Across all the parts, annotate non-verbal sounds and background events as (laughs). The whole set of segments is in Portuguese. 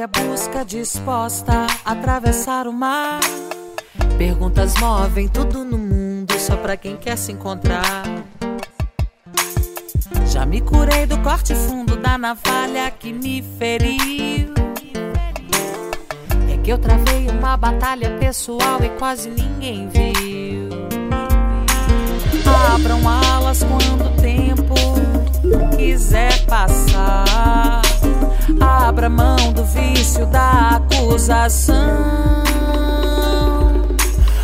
Própria busca, disposta a atravessar o mar. Perguntas movem tudo no mundo, só pra quem quer se encontrar. Já me curei do corte fundo da navalha que me feriu. É que eu travei uma batalha pessoal e quase ninguém viu. Abram alas quando o tempo quiser passar. Abra mão do vício da acusação.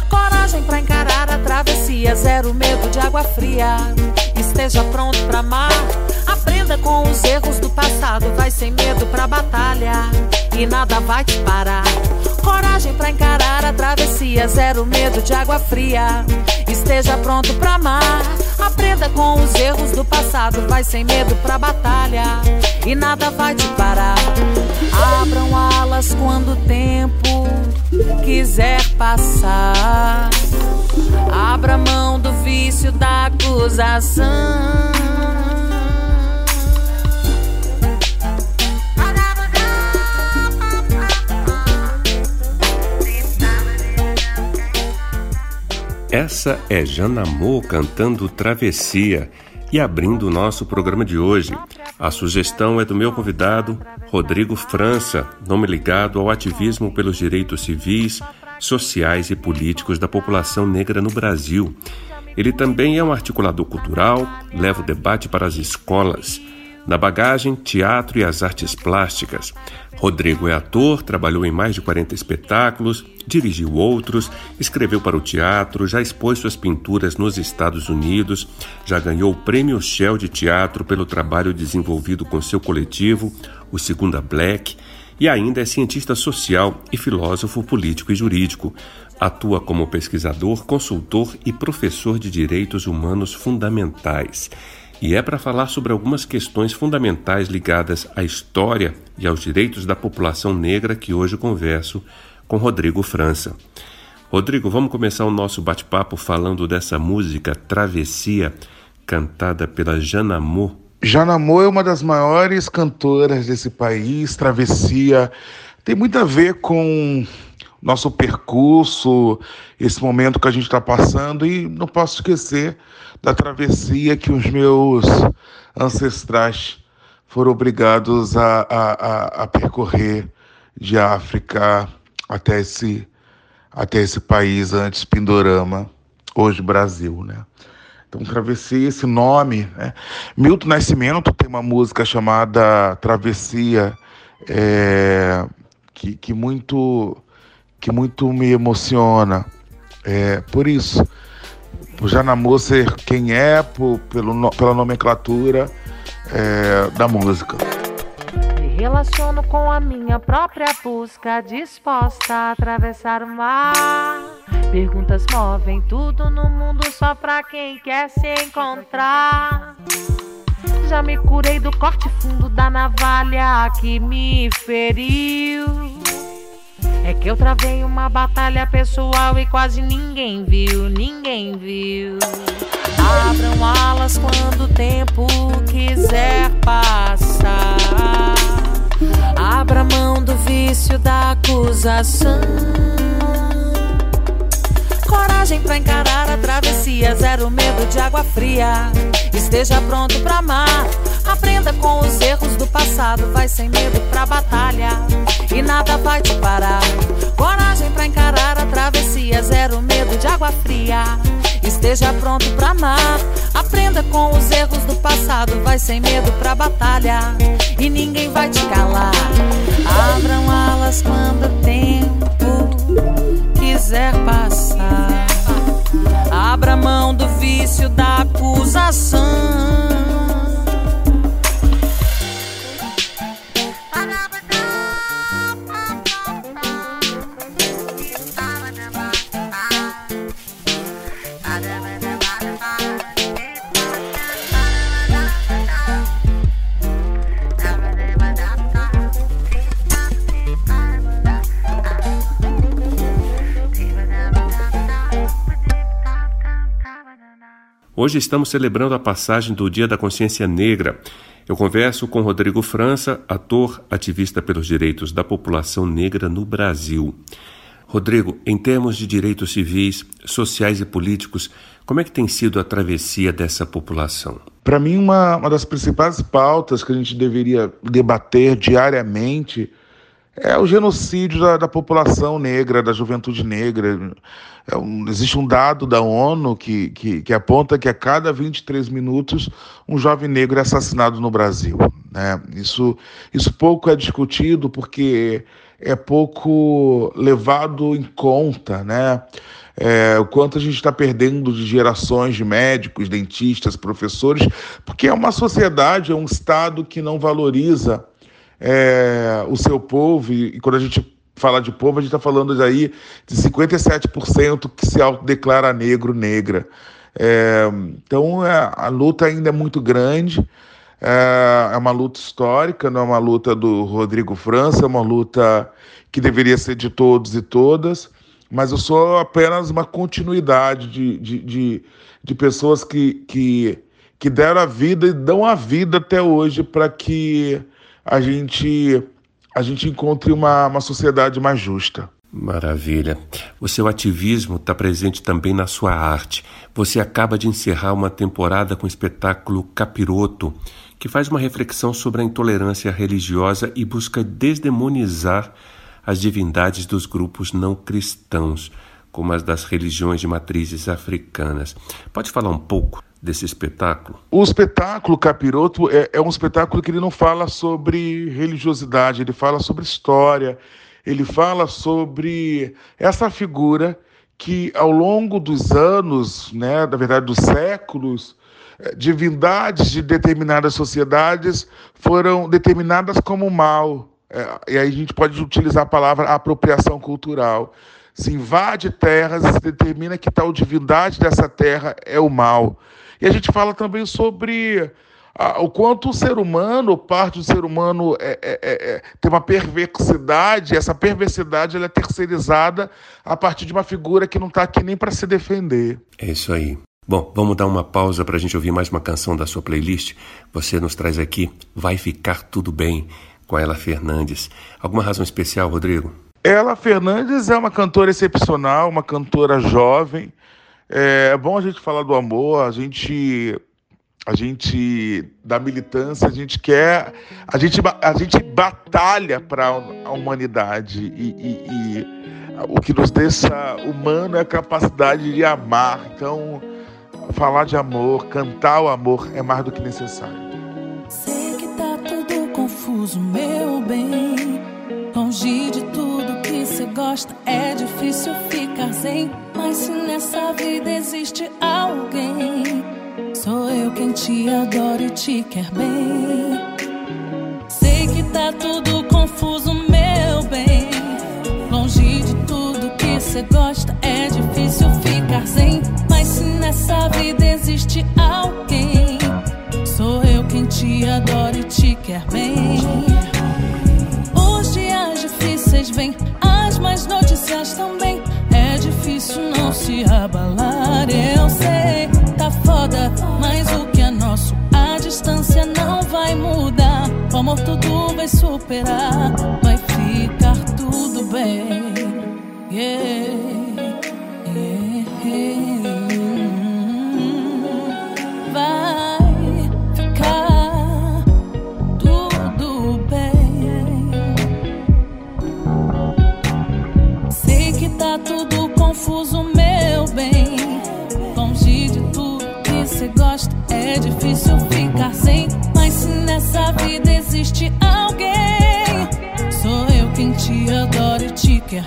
Coragem pra encarar a travessia, zero medo de água fria. Esteja pronto pra amar. Aprenda com os erros do passado, vai sem medo pra batalha e nada vai te parar. Coragem pra encarar a travessia, zero medo de água fria. Esteja pronto pra amar. Aprenda com os erros do passado, vai sem medo pra batalha e nada vai te parar. Abram alas quando o tempo quiser passar. Abra mão do vício da acusação. Essa é Janamô cantando Travessia e abrindo o nosso programa de hoje. A sugestão é do meu convidado, Rodrigo França, nome ligado ao ativismo pelos direitos civis, sociais e políticos da população negra no Brasil. Ele também é um articulador cultural, leva o debate para as escolas na bagagem, teatro e as artes plásticas. Rodrigo é ator, trabalhou em mais de 40 espetáculos, dirigiu outros, escreveu para o teatro, já expôs suas pinturas nos Estados Unidos, já ganhou o Prêmio Shell de Teatro pelo trabalho desenvolvido com seu coletivo, o Segunda Black, e ainda é cientista social e filósofo político e jurídico. Atua como pesquisador, consultor e professor de direitos humanos fundamentais e é para falar sobre algumas questões fundamentais ligadas à história e aos direitos da população negra que hoje converso com Rodrigo França. Rodrigo, vamos começar o nosso bate-papo falando dessa música Travessia, cantada pela Janamô. Janamô é uma das maiores cantoras desse país, Travessia. Tem muito a ver com nosso percurso, esse momento que a gente está passando, e não posso esquecer da travessia que os meus ancestrais foram obrigados a, a, a percorrer de África até esse, até esse país antes Pindorama, hoje Brasil, né? Então, Travessia, esse nome, né? Milton Nascimento tem uma música chamada Travessia, é, que, que, muito, que muito me emociona. É, por isso, Janamô ser quem é, por, pelo, pela nomenclatura é, da música. Me relaciono com a minha própria busca, disposta a atravessar o mar. Perguntas movem tudo no mundo só pra quem quer se encontrar. Já me curei do corte fundo da navalha que me feriu. É que eu travei uma batalha pessoal e quase ninguém viu, ninguém viu. Abram alas quando o tempo quiser passar. Abra mão do vício da acusação. Coragem pra encarar a travessia, zero medo de água fria. Esteja pronto pra amar. Aprenda com os erros do passado, vai sem medo pra batalha e nada vai te parar. Coragem pra encarar a travessia, zero medo de água fria. Esteja pronto pra amar. Aprenda com os erros do passado, vai sem medo pra batalha e ninguém vai te calar. Abram alas quando o tempo quiser passar. Abra mão do vício da acusação. Hoje estamos celebrando a passagem do Dia da Consciência Negra. Eu converso com Rodrigo França, ator ativista pelos direitos da população negra no Brasil. Rodrigo, em termos de direitos civis, sociais e políticos, como é que tem sido a travessia dessa população? Para mim, uma, uma das principais pautas que a gente deveria debater diariamente é o genocídio da, da população negra, da juventude negra. É um, existe um dado da ONU que, que, que, aponta que a cada 23 minutos um jovem negro é assassinado no Brasil. Né? Isso, isso pouco é discutido porque é pouco levado em conta, né? É, o quanto a gente está perdendo de gerações de médicos, dentistas, professores, porque é uma sociedade, é um Estado que não valoriza é, o seu povo, e, quando a gente fala de povo, a gente está falando aí de 57% que se autodeclara negro, negra. É, então é, a luta ainda é muito grande. É, é uma luta histórica, não é uma luta do Rodrigo França, é uma luta que deveria ser de todos e todas, mas eu sou apenas uma continuidade de, de, de, de pessoas que, que, que deram a vida e dão a vida até hoje para que a gente, a gente encontre uma, uma sociedade mais justa. Maravilha. O seu ativismo está presente também na sua arte. Você acaba de encerrar uma temporada com o espetáculo Capiroto, que faz uma reflexão sobre a intolerância religiosa e busca desdemonizar as divindades dos grupos não cristãos, como as das religiões de matrizes africanas. Pode falar um pouco desse espetáculo? O espetáculo Capiroto é, é um espetáculo que ele não fala sobre religiosidade, ele fala sobre história, ele fala sobre essa figura que ao longo dos anos, né, na verdade dos séculos, eh, divindades de determinadas sociedades foram determinadas como mal. É, e aí a gente pode utilizar a palavra apropriação cultural. Se invade terras e se determina que tal divindade dessa terra é o mal. E a gente fala também sobre ah, o quanto o ser humano, parte do ser humano, é, é, é, é tem uma perversidade, essa perversidade ela é terceirizada a partir de uma figura que não está aqui nem para se defender. É isso aí. Bom, vamos dar uma pausa para a gente ouvir mais uma canção da sua playlist. Você nos traz aqui Vai Ficar Tudo Bem, com Ela Fernandes. Alguma razão especial, Rodrigo? Ela Fernandes é uma cantora excepcional, uma cantora jovem. É bom a gente falar do amor, a gente a gente da militância, a gente quer, a gente, a gente batalha para a humanidade e, e, e, o que nos deixa humano é a capacidade de amar. Então, falar de amor, cantar o amor é mais do que necessário. Sei que tá tudo confuso, meu bem. Longe de tudo gosta, é difícil ficar sem. Mas se nessa vida existe alguém, sou eu quem te adora e te quer bem. Sei que tá tudo confuso, meu bem. Longe de tudo que você gosta, é difícil ficar sem. Mas se nessa vida existe alguém, sou eu quem te adora e te quer bem. Os dias difíceis vêm, as más notícias também. É difícil não se abalar, eu sei, tá foda, mas o que é nosso, a distância não vai mudar. O amor tudo vai superar, vai ficar tudo bem. Yeah.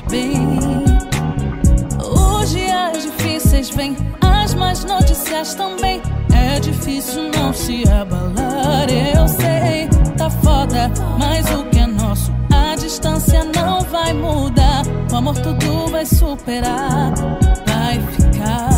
Bem. Os dias difíceis vêm, as más notícias também. É difícil não se abalar, eu sei, tá foda, mas o que é nosso, a distância não vai mudar. O amor tudo vai superar, vai ficar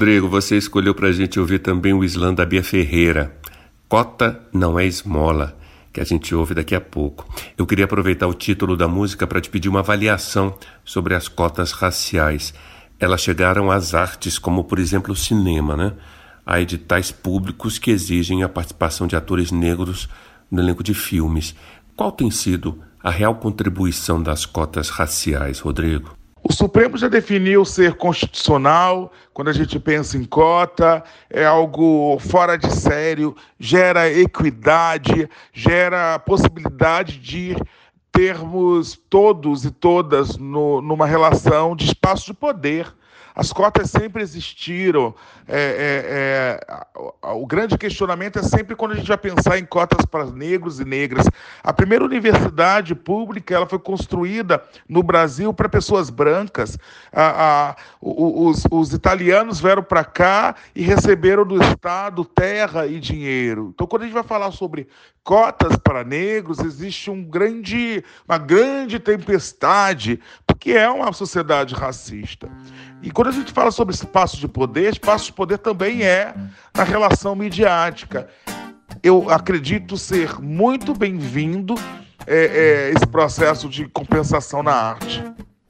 Rodrigo, você escolheu para a gente ouvir também o Islã da Bia Ferreira. Cota não é esmola, que a gente ouve daqui a pouco. Eu queria aproveitar o título da música para te pedir uma avaliação sobre as cotas raciais. Elas chegaram às artes, como por exemplo o cinema, né? Há editais públicos que exigem a participação de atores negros no elenco de filmes. Qual tem sido a real contribuição das cotas raciais, Rodrigo? O Supremo já definiu ser constitucional, quando a gente pensa em cota, é algo fora de sério, gera equidade, gera possibilidade de termos todos e todas no, numa relação de espaço de poder. As cotas sempre existiram. É, é, é, o grande questionamento é sempre quando a gente vai pensar em cotas para negros e negras. A primeira universidade pública ela foi construída no Brasil para pessoas brancas. A, a, os, os italianos vieram para cá e receberam do Estado terra e dinheiro. Então, quando a gente vai falar sobre cotas para negros, existe um grande, uma grande tempestade, porque é uma sociedade racista. E quando a gente fala sobre espaço de poder, espaço de poder também é na relação midiática. Eu acredito ser muito bem-vindo é, é, esse processo de compensação na arte.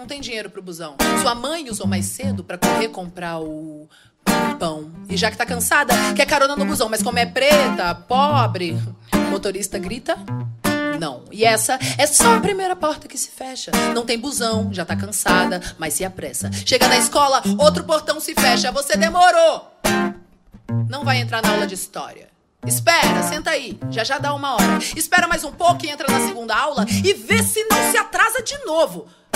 Não tem dinheiro pro busão. Sua mãe usou mais cedo para correr comprar o pão. E já que tá cansada, quer carona no busão, mas como é preta, pobre, motorista grita. Não. E essa é só a primeira porta que se fecha. Não tem busão, já tá cansada, mas se apressa. Chega na escola, outro portão se fecha. Você demorou. Não vai entrar na aula de história. Espera, senta aí, já já dá uma hora. Espera mais um pouco e entra na segunda aula e vê se não se atrasa de novo.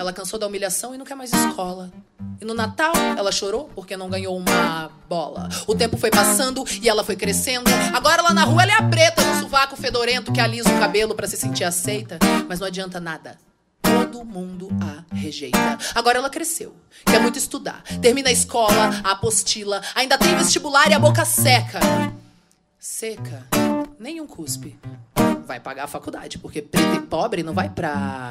Ela cansou da humilhação e não quer mais escola. E no Natal ela chorou porque não ganhou uma bola. O tempo foi passando e ela foi crescendo. Agora lá na rua ela é a preta no sovaco fedorento que alisa o cabelo para se sentir aceita. Mas não adianta nada. Todo mundo a rejeita. Agora ela cresceu, quer muito estudar. Termina a escola, a apostila, ainda tem vestibular e a boca seca. Seca, nenhum cuspe. Vai pagar a faculdade, porque preto e pobre não vai pra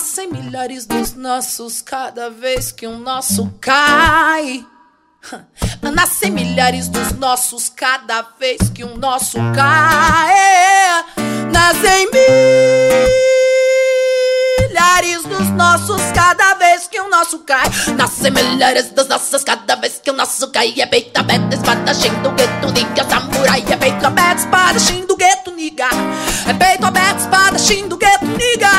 Nascem milhares dos nossos cada vez que um nosso cai. (laughs) Nascem milhares dos nossos cada vez que um nosso cai. Nascem milhares dos nossos cada vez que o nosso cai. Nascem milhares dos nossos cada vez que o nosso cai. É peito aberto, espadachim do gueto, niga, samurai. É peito aberto, espadachim do gueto, niga. É peito aberto, espadachim do gueto, niga.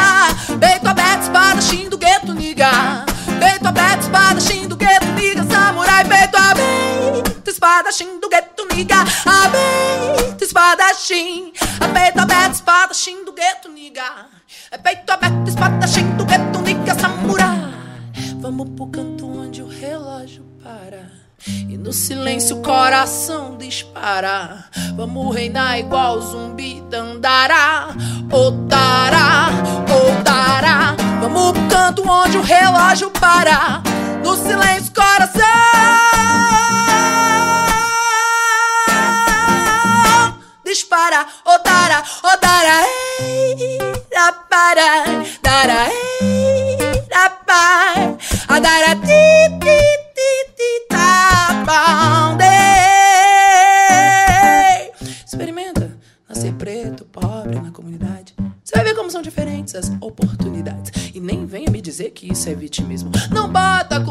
Espadachim do gueto, niga. Peito aberto, espadachim do gueto, niga, samurai. Peito aberto, espadachim do gueto, niga. Aberto, espadachim. Peito aberto, espadachim do gueto, niga. Peito aberto, espadachim do gueto, niga, samurai. Vamos pro canto onde o relógio para. E no silêncio o coração dispara. Vamos reinar igual zumbi dandará. Otará, otará. Vamos pro canto onde o relógio para. No silêncio o coração dispara. Otará, otará. Ei, para, dará, ei, pai. A dará, ti, ti, Experimenta nascer preto, pobre na comunidade. Você vai ver como são diferentes as oportunidades. E nem venha me dizer que isso é vitimismo. Não bota a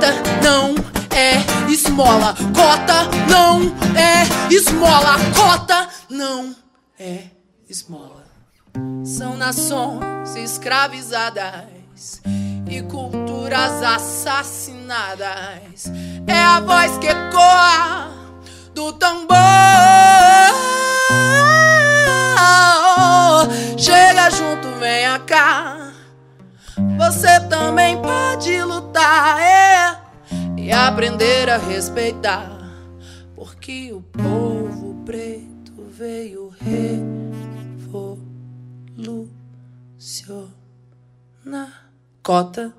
Cota não é esmola. Cota não é esmola. Cota não é esmola. São nações escravizadas e culturas assassinadas. É a voz que ecoa do tambor. Chega junto, venha cá. Você também pode lutar é, e aprender a respeitar. Porque o povo preto veio revolucionar. Cota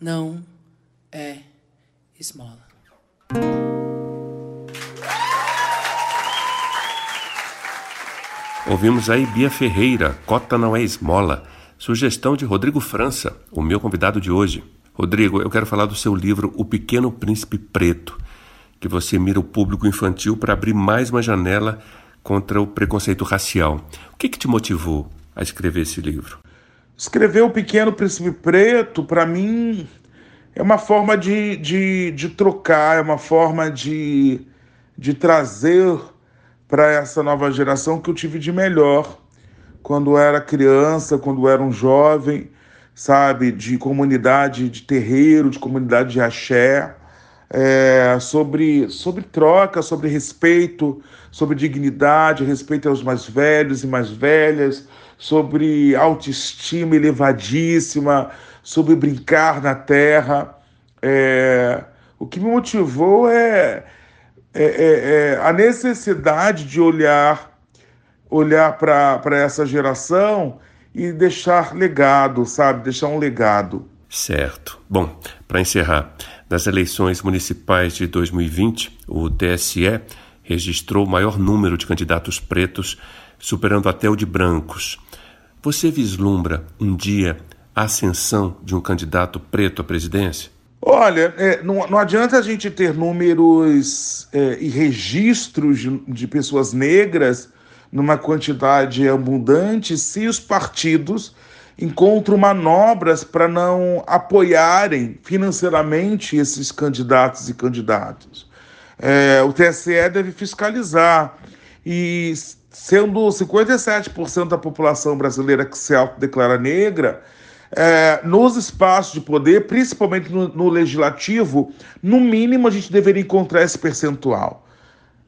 não é esmola. Ouvimos aí Bia Ferreira, Cota não é esmola, sugestão de Rodrigo França, o meu convidado de hoje. Rodrigo, eu quero falar do seu livro O Pequeno Príncipe Preto, que você mira o público infantil para abrir mais uma janela contra o preconceito racial. O que, que te motivou a escrever esse livro? Escrever O Pequeno Príncipe Preto, para mim, é uma forma de, de, de trocar, é uma forma de, de trazer para essa nova geração que eu tive de melhor quando era criança, quando era um jovem, sabe, de comunidade de terreiro, de comunidade de axé, é, sobre, sobre troca, sobre respeito, sobre dignidade, respeito aos mais velhos e mais velhas, sobre autoestima elevadíssima, sobre brincar na terra. É, o que me motivou é, é, é, é a necessidade de olhar olhar para essa geração e deixar legado, sabe? Deixar um legado. Certo. Bom, para encerrar, nas eleições municipais de 2020, o TSE registrou o maior número de candidatos pretos, superando até o de brancos. Você vislumbra um dia a ascensão de um candidato preto à presidência? Olha, é, não, não, adianta a gente ter números é, e registros de, de pessoas negras numa quantidade abundante se os partidos encontram manobras para não apoiarem financeiramente esses candidatos e candidatos. É, o TSE deve fiscalizar e sendo 57% da população brasileira que se autodeclara negra, é, nos espaços de poder, principalmente no, no, legislativo, no mínimo a gente deveria encontrar esse percentual.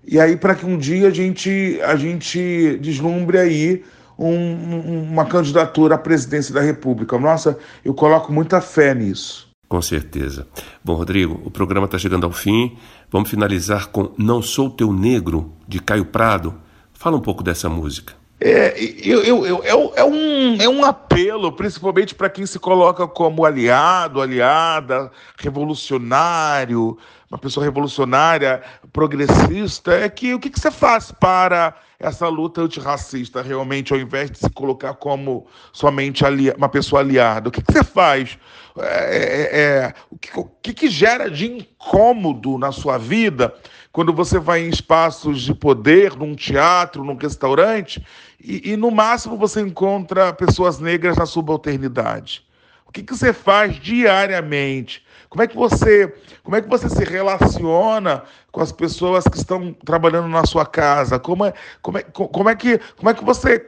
E aí, para que um dia a gente, a gente deslumbre aí um, uma candidatura à presidência da República. Nossa, eu coloco muita fé nisso. Com certeza. Bom, Rodrigo, o programa está chegando ao fim. Vamos finalizar com Não Sou Teu Negro, de Caio Prado. Fala um pouco dessa música. É, eu, eu, eu, é, é, um, é um apelo, principalmente para quem se coloca como aliado, aliada, revolucionário, uma pessoa revolucionária, progressista, é que o que, que você faz para essa luta antirracista realmente, ao invés de se colocar como somente uma pessoa aliada? O que, que você faz? É, é, é, o, que, o que, que gera de incômodo na sua vida quando você vai em espaços de poder, num teatro, num restaurante, e, e no máximo você encontra pessoas negras na subalternidade? O que, que você faz diariamente? Como é que você, como é que você se relaciona com as pessoas que estão trabalhando na sua casa? Como é, como é, como é, que, como é que você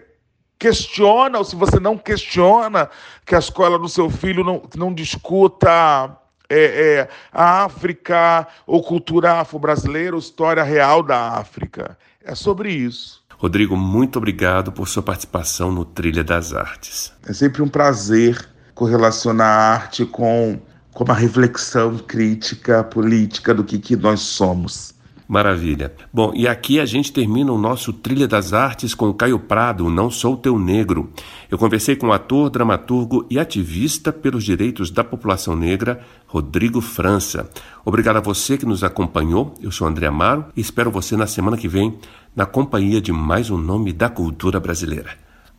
questiona, ou se você não questiona, que a escola do seu filho não, não discuta é, é, a África ou cultura afro-brasileira, ou história real da África. É sobre isso. Rodrigo, muito obrigado por sua participação no Trilha das Artes. É sempre um prazer correlacionar a arte com, com uma reflexão crítica política do que, que nós somos. Maravilha. Bom, e aqui a gente termina o nosso Trilha das Artes com Caio Prado, Não Sou Teu Negro. Eu conversei com o ator, dramaturgo e ativista pelos direitos da população negra, Rodrigo França. Obrigado a você que nos acompanhou. Eu sou André Amaro e espero você na semana que vem na companhia de mais um nome da cultura brasileira.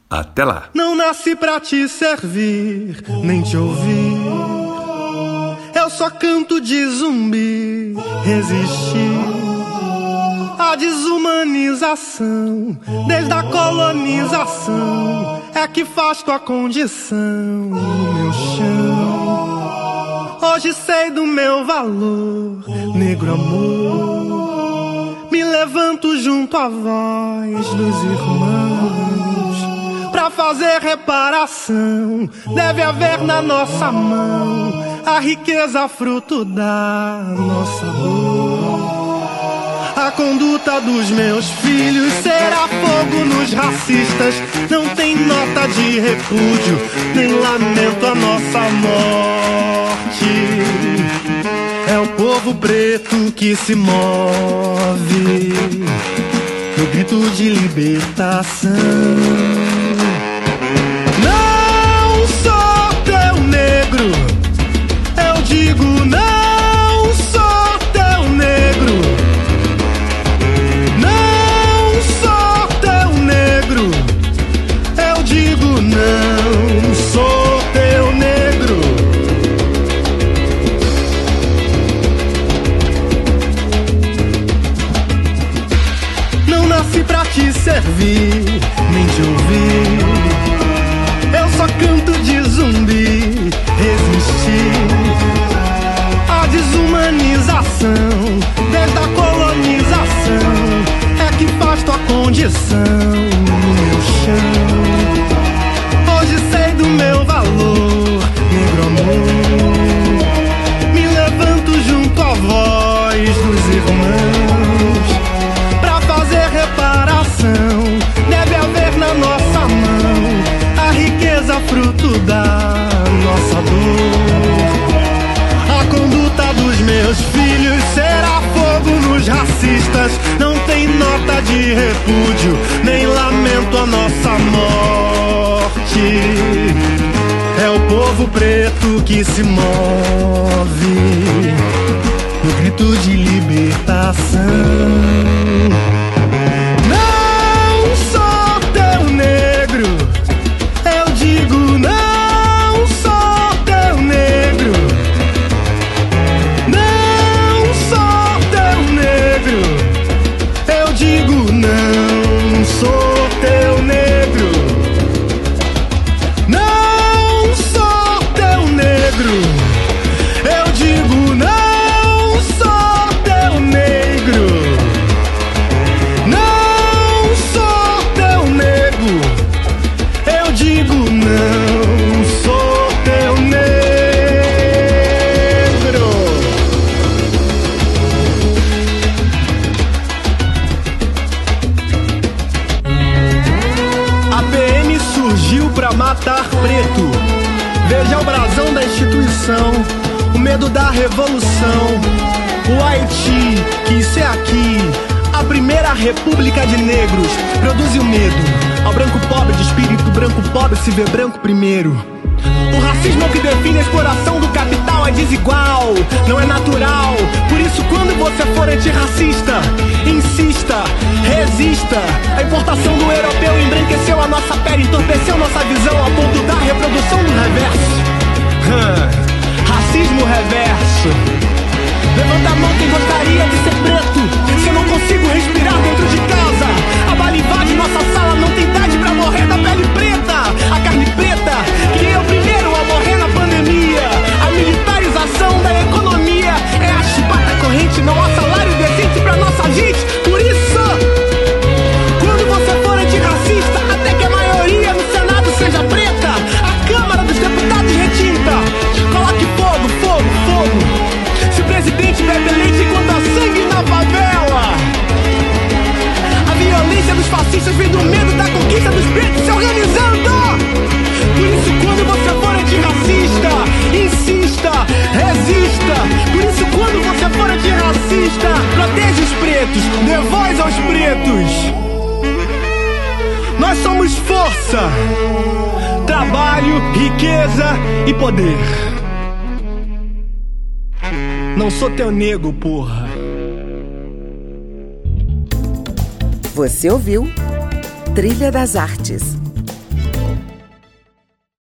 Até lá! Não nasci pra te servir, nem te ouvir. Só canto de zumbi, resistir a desumanização, desde a colonização, é que faz tua condição no meu chão. Hoje sei do meu valor, negro amor. Me levanto junto à voz dos irmãos. Fazer reparação, deve haver na nossa mão a riqueza fruto da nossa dor. A conduta dos meus filhos será fogo nos racistas. Não tem nota de repúdio, nem lamento a nossa morte. É o povo preto que se move no grito de libertação. Digo não. não sou teu negro. Não nasci pra te servir, nem te ouvir. Tua condição que se move O Haiti quis ser aqui, a primeira república de negros, produziu medo Ao branco pobre de espírito branco pobre se vê branco primeiro. O racismo é o que define a exploração do capital é desigual, não é natural. Por isso, quando você for antirracista, insista, resista. A importação do europeu embranqueceu a nossa pele, entorpeceu nossa visão a ponto da reprodução do reverso. Racismo reverso. Levanta a mão quem gostaria de ser preto. Se eu não consigo respirar dentro de casa, a bala invade nossa sala, não tem idade pra morrer da pele preta. Teu nego, porra. Você ouviu Trilha das Artes